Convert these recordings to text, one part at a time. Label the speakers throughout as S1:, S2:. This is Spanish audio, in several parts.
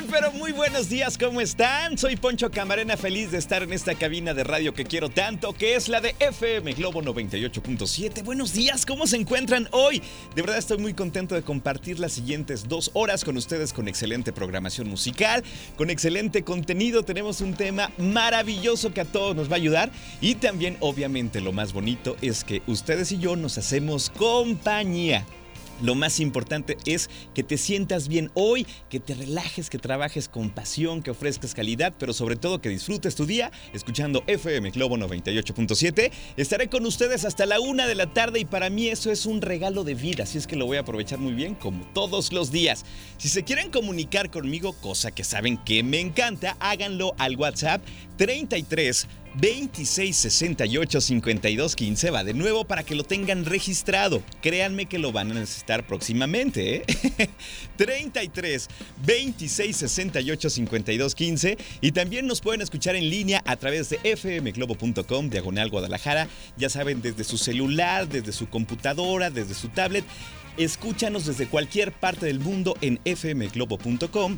S1: pero muy buenos días, ¿cómo están? Soy Poncho Camarena, feliz de estar en esta cabina de radio que quiero tanto, que es la de FM Globo 98.7. Buenos días, ¿cómo se encuentran hoy? De verdad estoy muy contento de compartir las siguientes dos horas con ustedes con excelente programación musical, con excelente contenido, tenemos un tema maravilloso que a todos nos va a ayudar y también obviamente lo más bonito es que ustedes y yo nos hacemos compañía. Lo más importante es que te sientas bien hoy, que te relajes, que trabajes con pasión, que ofrezcas calidad, pero sobre todo que disfrutes tu día escuchando FM Globo 98.7. Estaré con ustedes hasta la una de la tarde y para mí eso es un regalo de vida, así es que lo voy a aprovechar muy bien como todos los días. Si se quieren comunicar conmigo, cosa que saben que me encanta, háganlo al WhatsApp 33 2668 5215 va de nuevo para que lo tengan registrado. Créanme que lo van a necesitar próximamente. ¿eh? 33 2668 5215 y también nos pueden escuchar en línea a través de fmglobo.com diagonal Guadalajara. Ya saben, desde su celular, desde su computadora, desde su tablet. Escúchanos desde cualquier parte del mundo en fmglobo.com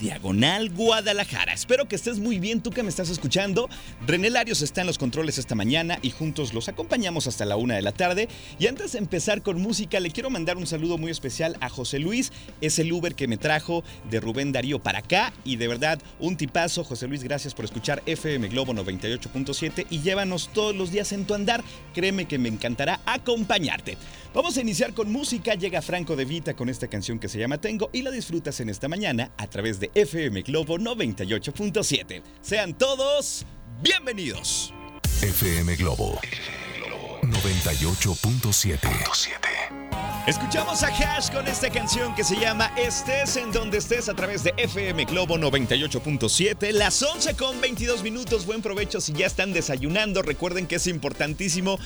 S1: diagonal Guadalajara. Espero que estés muy bien tú que me estás escuchando. René Larios está en los controles esta mañana y juntos los acompañamos hasta la una de la tarde. Y antes de empezar con música, le quiero mandar un saludo muy especial a José Luis. Es el Uber que me trajo de Rubén Darío para acá. Y de verdad, un tipazo. José Luis, gracias por escuchar FM Globo 98.7 y llévanos todos los días en tu andar. Créeme que me encantará acompañarte. Vamos a iniciar con música. Llega Franco de Vita con esta canción que se llama Tengo y la disfrutas en esta mañana a través de FM Globo 98.7. Sean todos bienvenidos.
S2: FM Globo 98.7.
S1: Escuchamos a Hash con esta canción que se llama Estés en donde estés a través de FM Globo 98.7. Las 11 con 22 minutos. Buen provecho si ya están desayunando. Recuerden que es importantísimo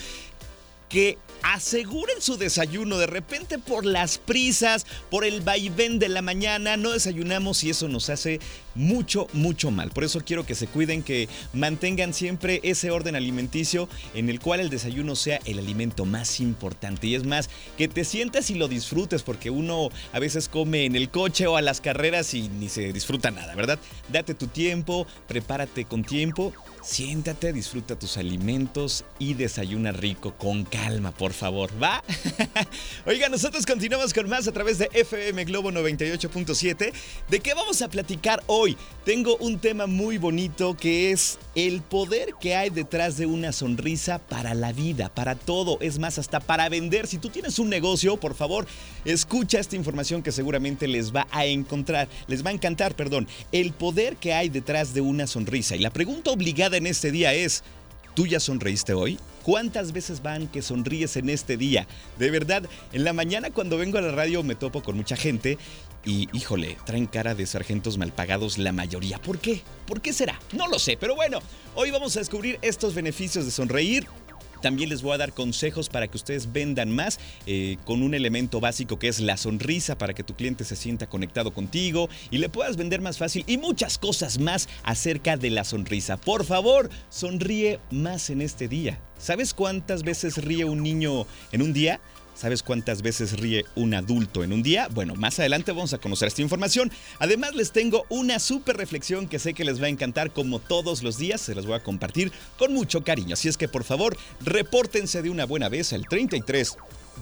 S1: que aseguren su desayuno. De repente por las prisas, por el vaivén de la mañana, no desayunamos y eso nos hace mucho, mucho mal. Por eso quiero que se cuiden, que mantengan siempre ese orden alimenticio en el cual el desayuno sea el alimento más importante. Y es más, que te sientas y lo disfrutes, porque uno a veces come en el coche o a las carreras y ni se disfruta nada, ¿verdad? Date tu tiempo, prepárate con tiempo Siéntate, disfruta tus alimentos y desayuna rico con calma, por favor, ¿va? Oiga, nosotros continuamos con más a través de FM Globo 98.7. ¿De qué vamos a platicar hoy? Tengo un tema muy bonito que es el poder que hay detrás de una sonrisa para la vida, para todo, es más, hasta para vender. Si tú tienes un negocio, por favor, escucha esta información que seguramente les va a encontrar, les va a encantar, perdón, el poder que hay detrás de una sonrisa. Y la pregunta obligada en este día es, ¿tú ya sonreíste hoy? ¿Cuántas veces van que sonríes en este día? De verdad, en la mañana cuando vengo a la radio me topo con mucha gente y, híjole, traen cara de sargentos mal pagados la mayoría. ¿Por qué? ¿Por qué será? No lo sé, pero bueno, hoy vamos a descubrir estos beneficios de sonreír. También les voy a dar consejos para que ustedes vendan más eh, con un elemento básico que es la sonrisa para que tu cliente se sienta conectado contigo y le puedas vender más fácil y muchas cosas más acerca de la sonrisa. Por favor, sonríe más en este día. ¿Sabes cuántas veces ríe un niño en un día? ¿Sabes cuántas veces ríe un adulto en un día? Bueno, más adelante vamos a conocer esta información. Además les tengo una súper reflexión que sé que les va a encantar como todos los días. Se las voy a compartir con mucho cariño. Así es que por favor, repórtense de una buena vez al 33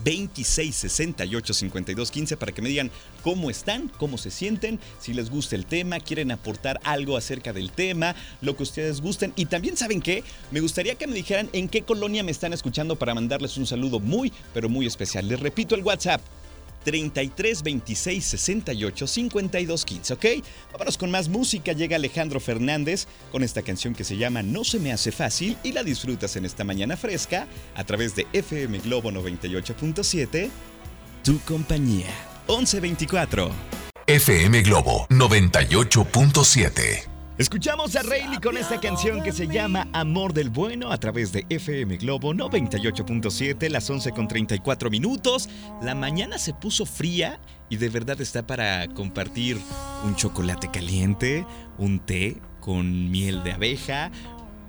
S1: 26 68 52 15 para que me digan cómo están, cómo se sienten, si les gusta el tema, quieren aportar algo acerca del tema, lo que ustedes gusten. Y también saben qué, me gustaría que me dijeran en qué colonia me están escuchando para mandarles un saludo muy, pero muy especial. Les repito el WhatsApp. 33 26 68 52 15, ¿ok? Vámonos con más música. Llega Alejandro Fernández con esta canción que se llama No se me hace fácil y la disfrutas en esta mañana fresca a través de FM Globo 98.7, tu compañía. 1124.
S2: FM Globo 98.7.
S1: Escuchamos a Rayleigh con esta canción que se llama Amor del Bueno a través de FM Globo 98.7, las 11 con 34 minutos. La mañana se puso fría y de verdad está para compartir un chocolate caliente, un té con miel de abeja,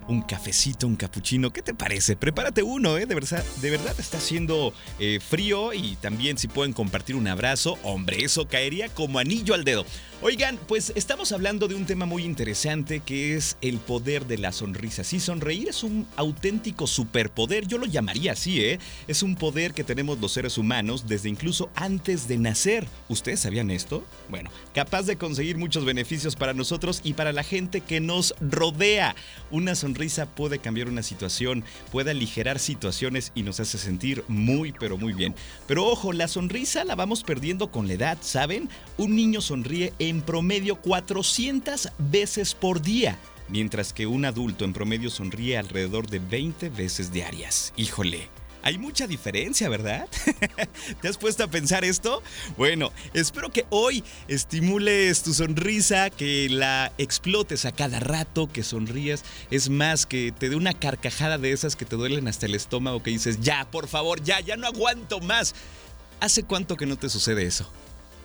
S1: un cafecito, un capuchino. ¿Qué te parece? Prepárate uno, ¿eh? De verdad, de verdad está haciendo eh, frío y también si pueden compartir un abrazo, hombre, eso caería como anillo al dedo. Oigan, pues estamos hablando de un tema muy interesante que es el poder de la sonrisa. Sí, sonreír es un auténtico superpoder, yo lo llamaría así, ¿eh? Es un poder que tenemos los seres humanos desde incluso antes de nacer. ¿Ustedes sabían esto? Bueno, capaz de conseguir muchos beneficios para nosotros y para la gente que nos rodea. Una sonrisa puede cambiar una situación, puede aligerar situaciones y nos hace sentir muy, pero muy bien. Pero ojo, la sonrisa la vamos perdiendo con la edad, ¿saben? Un niño sonríe en promedio 400 veces por día mientras que un adulto en promedio sonríe alrededor de 20 veces diarias. Híjole. Hay mucha diferencia, ¿verdad? ¿Te has puesto a pensar esto? Bueno, espero que hoy estimules tu sonrisa, que la explotes a cada rato, que sonrías. Es más, que te dé una carcajada de esas que te duelen hasta el estómago, que dices, ya, por favor, ya, ya no aguanto más. ¿Hace cuánto que no te sucede eso?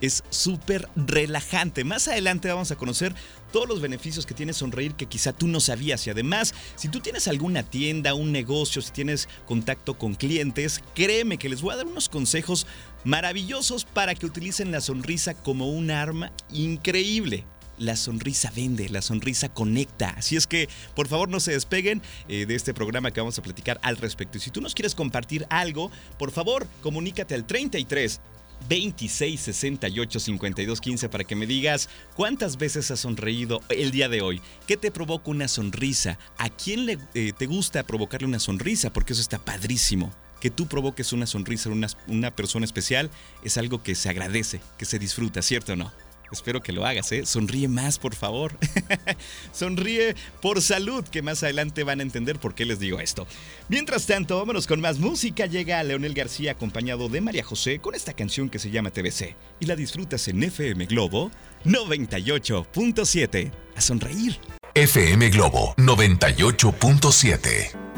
S1: Es súper relajante. Más adelante vamos a conocer todos los beneficios que tiene sonreír que quizá tú no sabías. Y además, si tú tienes alguna tienda, un negocio, si tienes contacto con clientes, créeme que les voy a dar unos consejos maravillosos para que utilicen la sonrisa como un arma increíble la sonrisa vende, la sonrisa conecta. Así es que, por favor, no se despeguen eh, de este programa que vamos a platicar al respecto. Y si tú nos quieres compartir algo, por favor, comunícate al 33 26 68 52 15 para que me digas cuántas veces has sonreído el día de hoy. ¿Qué te provoca una sonrisa? ¿A quién le, eh, te gusta provocarle una sonrisa? Porque eso está padrísimo. Que tú provoques una sonrisa a una, una persona especial es algo que se agradece, que se disfruta, ¿cierto o no? Espero que lo hagas, ¿eh? Sonríe más, por favor. Sonríe por salud, que más adelante van a entender por qué les digo esto. Mientras tanto, vámonos con más música. Llega Leonel García acompañado de María José con esta canción que se llama TBC. Y la disfrutas en FM Globo 98.7. A sonreír.
S2: FM Globo 98.7.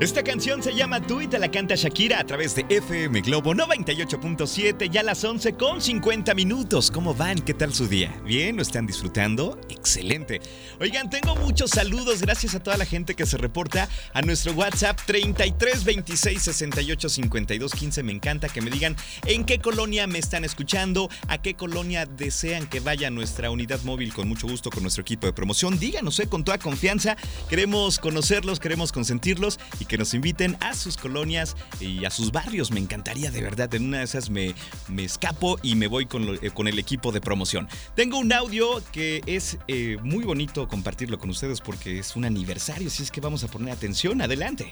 S1: Esta canción se llama Tú y te la canta Shakira a través de FM Globo 98.7, ya a las 11 con 50 minutos. ¿Cómo van? ¿Qué tal su día? ¿Bien? ¿Lo están disfrutando? Excelente. Oigan, tengo muchos saludos. Gracias a toda la gente que se reporta a nuestro WhatsApp 33 26 68 52 15. Me encanta que me digan en qué colonia me están escuchando, a qué colonia desean que vaya nuestra unidad móvil con mucho gusto con nuestro equipo de promoción. Díganos, eh, con toda confianza. Queremos conocerlos, queremos consentirlos y que nos inviten a sus colonias y a sus barrios. Me encantaría de verdad. En una de esas me, me escapo y me voy con, eh, con el equipo de promoción. Tengo un audio que es eh, muy bonito compartirlo con ustedes porque es un aniversario. Así es que vamos a poner atención. Adelante.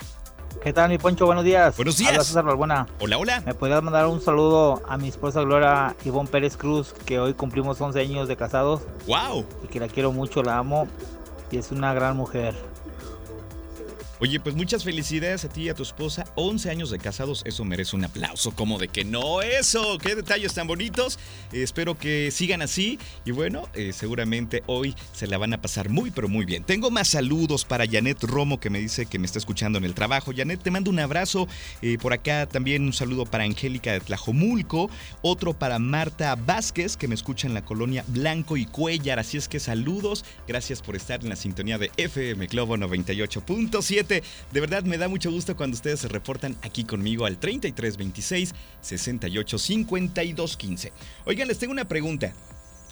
S3: ¿Qué tal, mi Poncho? Buenos días.
S1: Buenos días.
S3: Hola,
S1: Hola, hola.
S3: ¿Me podrías mandar un saludo a mi esposa Gloria Ivonne Pérez Cruz, que hoy cumplimos 11 años de casados?
S1: ¡Wow!
S3: Y que la quiero mucho, la amo y es una gran mujer.
S1: Oye, pues muchas felicidades a ti y a tu esposa. 11 años de casados, eso merece un aplauso. Como de que no, eso. Qué detalles tan bonitos. Eh, espero que sigan así. Y bueno, eh, seguramente hoy se la van a pasar muy, pero muy bien. Tengo más saludos para Janet Romo, que me dice que me está escuchando en el trabajo. Janet, te mando un abrazo. Eh, por acá también un saludo para Angélica de Tlajomulco. Otro para Marta Vázquez, que me escucha en la colonia Blanco y Cuellar. Así es que saludos. Gracias por estar en la sintonía de FM Globo 98.7. De verdad me da mucho gusto cuando ustedes se reportan aquí conmigo al 3326 68 52 15. Oigan, les tengo una pregunta.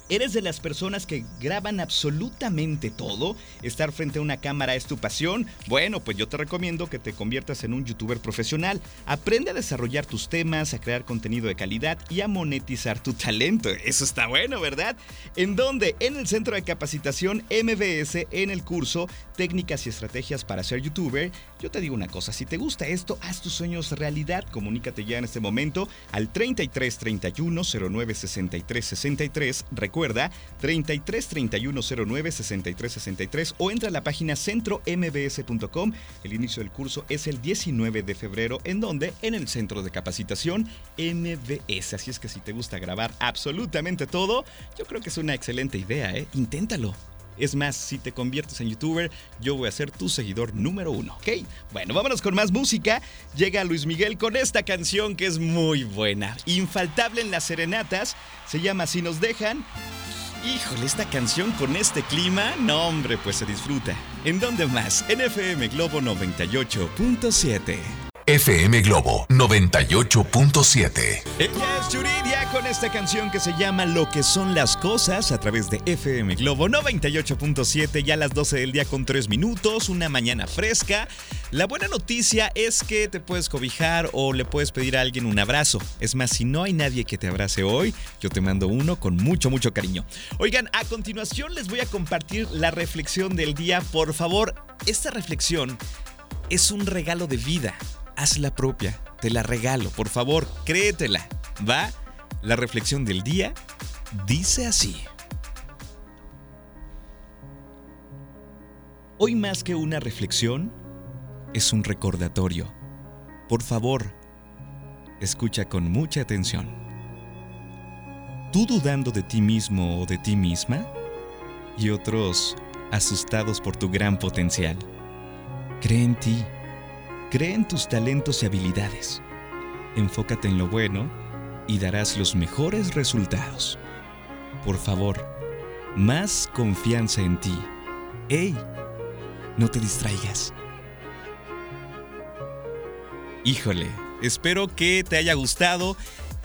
S1: ¿Eres de las personas que graban absolutamente todo? ¿Estar frente a una cámara es tu pasión? Bueno, pues yo te recomiendo que te conviertas en un youtuber profesional. Aprende a desarrollar tus temas, a crear contenido de calidad y a monetizar tu talento. Eso está bueno, ¿verdad? ¿En dónde? En el Centro de Capacitación MBS, en el curso Técnicas y Estrategias para ser youtuber. Yo te digo una cosa, si te gusta esto, haz tus sueños realidad. Comunícate ya en este momento al 33 31 09 63 63 recuerda 33 31 09 63 63 o entra a la página centrombs.com. El inicio del curso es el 19 de febrero, en donde en el centro de capacitación MBS. Así es que si te gusta grabar absolutamente todo, yo creo que es una excelente idea, ¿eh? Inténtalo. Es más, si te conviertes en youtuber, yo voy a ser tu seguidor número uno, ¿ok? Bueno, vámonos con más música. Llega Luis Miguel con esta canción que es muy buena. Infaltable en las serenatas. Se llama Si nos dejan. Híjole, esta canción con este clima, no hombre, pues se disfruta. ¿En dónde más? En FM Globo 98.7.
S2: FM Globo 98.7.
S1: Ella es Yuridia con esta canción que se llama Lo que son las cosas a través de FM Globo 98.7, ya a las 12 del día con 3 minutos, una mañana fresca. La buena noticia es que te puedes cobijar o le puedes pedir a alguien un abrazo. Es más, si no hay nadie que te abrace hoy, yo te mando uno con mucho, mucho cariño. Oigan, a continuación les voy a compartir la reflexión del día. Por favor, esta reflexión es un regalo de vida haz la propia, te la regalo, por favor, créetela. ¿Va? La reflexión del día dice así. Hoy más que una reflexión, es un recordatorio. Por favor, escucha con mucha atención. Tú dudando de ti mismo o de ti misma y otros asustados por tu gran potencial. Cree en ti Cree en tus talentos y habilidades. Enfócate en lo bueno y darás los mejores resultados. Por favor, más confianza en ti. ¡Ey! No te distraigas. Híjole, espero que te haya gustado,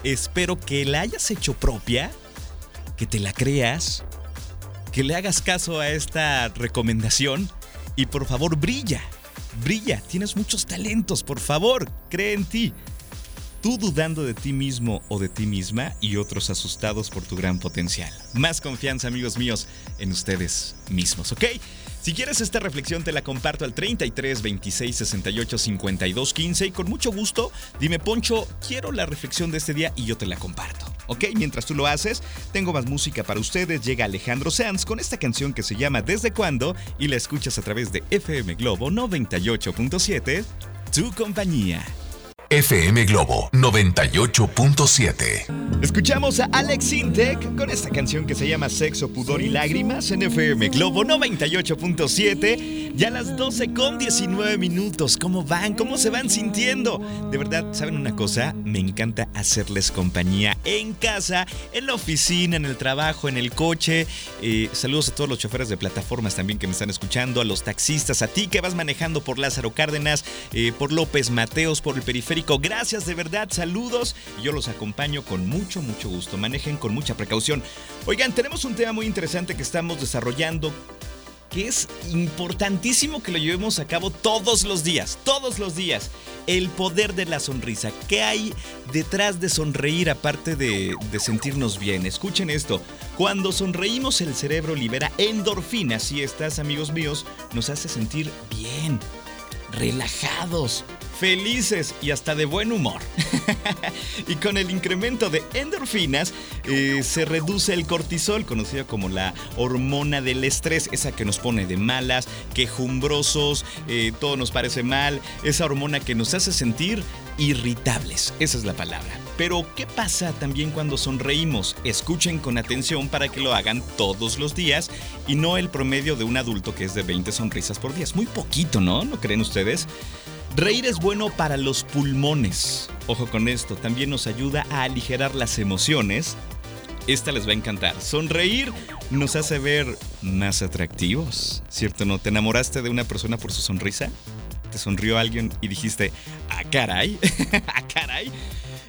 S1: espero que la hayas hecho propia, que te la creas, que le hagas caso a esta recomendación y por favor brilla Brilla, tienes muchos talentos, por favor, cree en ti. Tú dudando de ti mismo o de ti misma y otros asustados por tu gran potencial. Más confianza, amigos míos, en ustedes mismos, ¿ok? Si quieres esta reflexión te la comparto al 33 26 68 52 15 y con mucho gusto dime Poncho, quiero la reflexión de este día y yo te la comparto. ¿Ok? Mientras tú lo haces, tengo más música para ustedes. Llega Alejandro Sanz con esta canción que se llama Desde cuándo y la escuchas a través de FM Globo 98.7, tu compañía.
S2: FM Globo 98.7.
S1: Escuchamos a Alex Intec con esta canción que se llama Sexo, Pudor y Lágrimas en FM Globo 98.7. Ya a las 12 con 19 minutos. ¿Cómo van? ¿Cómo se van sintiendo? De verdad, ¿saben una cosa? Me encanta hacerles compañía en casa, en la oficina, en el trabajo, en el coche. Eh, saludos a todos los choferes de plataformas también que me están escuchando, a los taxistas, a ti que vas manejando por Lázaro Cárdenas, eh, por López Mateos, por el periférico Gracias de verdad, saludos. Yo los acompaño con mucho, mucho gusto. Manejen con mucha precaución. Oigan, tenemos un tema muy interesante que estamos desarrollando que es importantísimo que lo llevemos a cabo todos los días, todos los días. El poder de la sonrisa. ¿Qué hay detrás de sonreír aparte de, de, sentirnos bien? Escuchen esto. Cuando sonreímos el cerebro libera endorfinas y estas, amigos míos, nos hace sentir bien, relajados, felices y hasta de buen humor. y con el incremento de endorfinas eh, se reduce el cortisol, conocido como la hormona del estrés, esa que nos pone de malas, quejumbrosos, eh, todo nos parece mal, esa hormona que nos hace sentir irritables, esa es la palabra. Pero, ¿qué pasa también cuando sonreímos? Escuchen con atención para que lo hagan todos los días y no el promedio de un adulto que es de 20 sonrisas por día. Es muy poquito, ¿no? ¿No creen ustedes? Reír es bueno para los pulmones. Ojo con esto, también nos ayuda a aligerar las emociones. Esta les va a encantar. Sonreír nos hace ver más atractivos, ¿cierto? ¿No? ¿Te enamoraste de una persona por su sonrisa? ¿Te sonrió alguien y dijiste, ah, caray? ah, caray?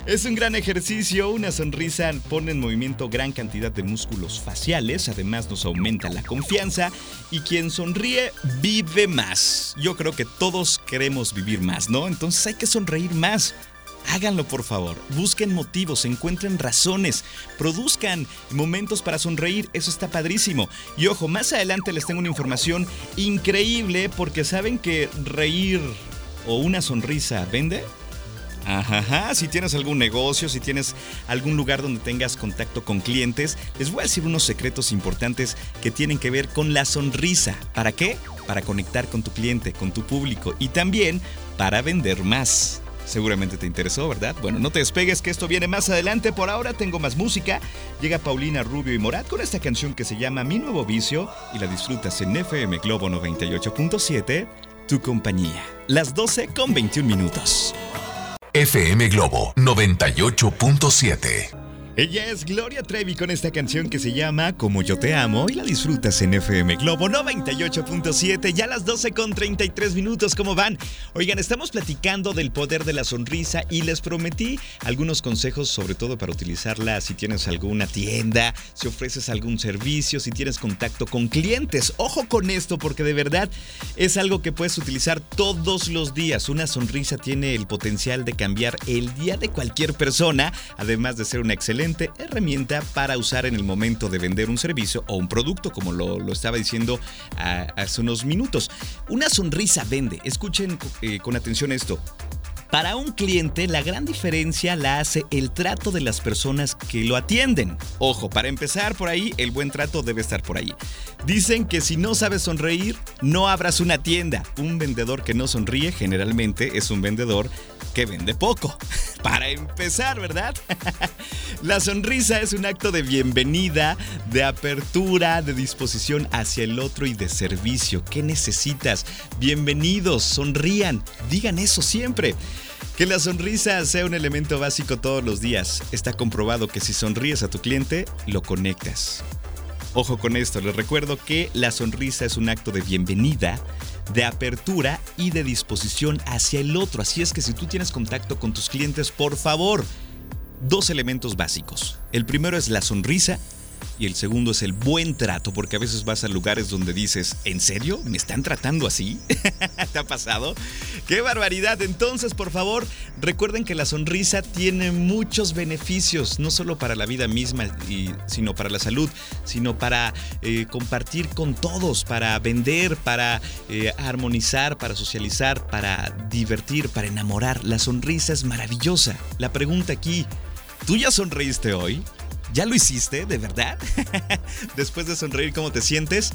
S1: Es un gran ejercicio, una sonrisa pone en movimiento gran cantidad de músculos faciales, además nos aumenta la confianza y quien sonríe vive más. Yo creo que todos queremos vivir más, ¿no? Entonces hay que sonreír más. Háganlo por favor, busquen motivos, encuentren razones, produzcan momentos para sonreír, eso está padrísimo. Y ojo, más adelante les tengo una información increíble porque saben que reír o una sonrisa vende. Ajá, si tienes algún negocio, si tienes algún lugar donde tengas contacto con clientes, les voy a decir unos secretos importantes que tienen que ver con la sonrisa. ¿Para qué? Para conectar con tu cliente, con tu público y también para vender más. Seguramente te interesó, ¿verdad? Bueno, no te despegues que esto viene más adelante. Por ahora tengo más música. Llega Paulina Rubio y Morat con esta canción que se llama Mi Nuevo Vicio y la disfrutas en FM Globo 98.7, tu compañía. Las 12 con 21 minutos.
S2: FM Globo 98.7.
S1: Ella es Gloria Trevi con esta canción que se llama Como yo te amo y la disfrutas en FM Globo 98.7, ya las 12 con 33 minutos, ¿cómo van? Oigan, estamos platicando del poder de la sonrisa y les prometí algunos consejos, sobre todo para utilizarla si tienes alguna tienda, si ofreces algún servicio, si tienes contacto con clientes. Ojo con esto porque de verdad es algo que puedes utilizar todos los días. Una sonrisa tiene el potencial de cambiar el día de cualquier persona, además de ser una excelente herramienta para usar en el momento de vender un servicio o un producto, como lo, estaba diciendo hace unos minutos. Una sonrisa vende. Escuchen eh, con atención esto. Para un cliente, la gran diferencia la hace el trato de las personas que lo atienden. Ojo, para empezar por ahí, el buen trato debe estar por ahí. Dicen que si no sabes sonreír, no abras una tienda. Un vendedor que no sonríe generalmente es un vendedor que vende poco. Para empezar, ¿verdad? La sonrisa es un acto de bienvenida, de apertura, de disposición hacia el otro y de servicio. ¿Qué necesitas? Bienvenidos, sonrían, digan eso siempre. Que la sonrisa sea un elemento básico todos los días. Está comprobado que si sonríes a tu cliente, lo conectas. Ojo con esto, les recuerdo que la sonrisa es un acto de bienvenida, de apertura y de disposición hacia el otro. Así es que si tú tienes contacto con tus clientes, por favor, dos elementos básicos. El primero es la sonrisa y el segundo es el buen trato, porque a veces vas a lugares donde dices, ¿en serio? ¿Me están tratando así? ¿Te ha pasado? ¡Qué barbaridad! Entonces, por favor, recuerden que la sonrisa tiene muchos beneficios, no solo para la vida misma, sino para la salud, sino para eh, compartir con todos, para vender, para eh, armonizar, para socializar, para divertir, para enamorar. La sonrisa es maravillosa. La pregunta aquí, ¿tú ya sonreíste hoy? ¿Ya lo hiciste, de verdad? Después de sonreír, ¿cómo te sientes?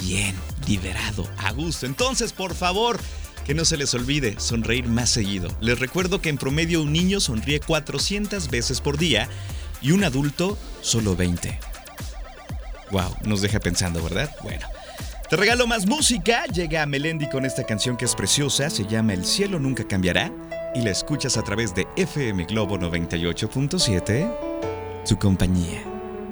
S1: Bien, liberado, a gusto. Entonces, por favor, que no se les olvide sonreír más seguido. Les recuerdo que en promedio un niño sonríe 400 veces por día y un adulto solo 20. Wow, nos deja pensando, ¿verdad? Bueno. Te regalo más música. Llega Melendi con esta canción que es preciosa, se llama El cielo nunca cambiará y la escuchas a través de FM Globo 98.7 su compañía.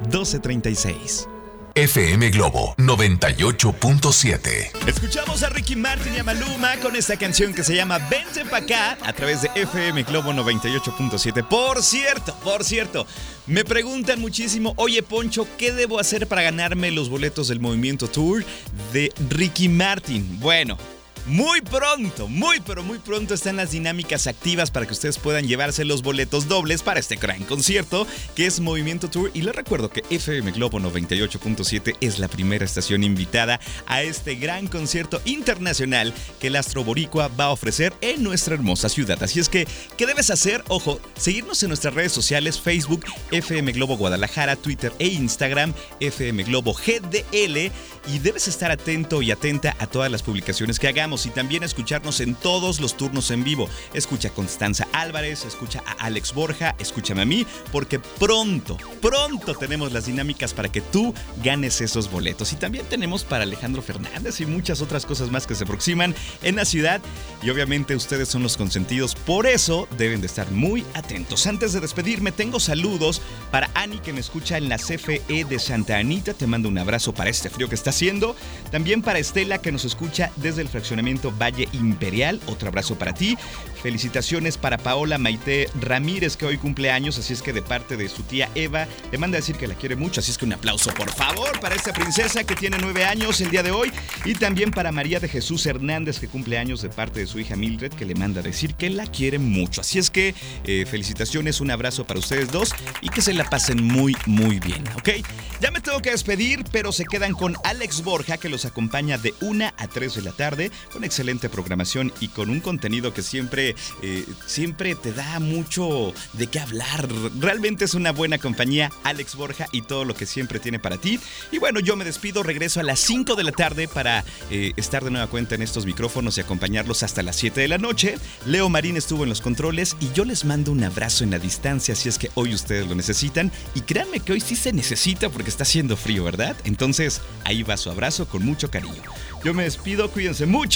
S1: 1236.
S2: FM Globo 98.7.
S1: Escuchamos a Ricky Martin y a Maluma con esta canción que se llama Vente pa' acá a través de FM Globo 98.7. Por cierto, por cierto, me preguntan muchísimo, oye Poncho, ¿qué debo hacer para ganarme los boletos del Movimiento Tour de Ricky Martin? Bueno, muy pronto, muy pero muy pronto están las dinámicas activas para que ustedes puedan llevarse los boletos dobles para este gran concierto que es Movimiento Tour. Y les recuerdo que FM Globo 98.7 es la primera estación invitada a este gran concierto internacional que el Astro Boricua va a ofrecer en nuestra hermosa ciudad. Así es que, ¿qué debes hacer? Ojo, seguirnos en nuestras redes sociales, Facebook, FM Globo Guadalajara, Twitter e Instagram, FM Globo GDL. Y debes estar atento y atenta a todas las publicaciones que hagamos y también escucharnos en todos los turnos en vivo. Escucha a Constanza Álvarez, escucha a Alex Borja, escúchame a mí, porque pronto, pronto tenemos las dinámicas para que tú ganes esos boletos. Y también tenemos para Alejandro Fernández y muchas otras cosas más que se aproximan en la ciudad. Y obviamente ustedes son los consentidos, por eso deben de estar muy atentos. Antes de despedirme, tengo saludos para Ani que me escucha en la CFE de Santa Anita. Te mando un abrazo para este frío que está haciendo. También para Estela que nos escucha desde el fraccionamiento Valle Imperial. Otro abrazo para ti. Felicitaciones para Paola Maite Ramírez, que hoy cumple años, así es que de parte de su tía Eva, le manda a decir que la quiere mucho, así es que un aplauso, por favor, para esta princesa que tiene nueve años el día de hoy, y también para María de Jesús Hernández, que cumple años de parte de su hija Mildred, que le manda a decir que la quiere mucho. Así es que eh, felicitaciones, un abrazo para ustedes dos y que se la pasen muy, muy bien, ¿ok? Ya me tengo que despedir, pero se quedan con Alex Borja, que los acompaña de una a 3 de la tarde, con excelente programación y con un contenido que siempre eh, siempre, te da mucho de qué hablar. Realmente es una buena compañía, Alex Borja y todo lo que siempre tiene para ti. Y bueno, yo me despido, regreso a las 5 de la tarde para eh, estar de nueva cuenta en estos micrófonos y acompañarlos hasta las 7 de la noche. Leo Marín estuvo en los controles y yo les mando un abrazo en la distancia si es que hoy ustedes lo necesitan. Y créanme que hoy sí se necesita porque está haciendo frío, ¿verdad? Entonces, ahí va su abrazo con mucho cariño. Yo me despido, cuídense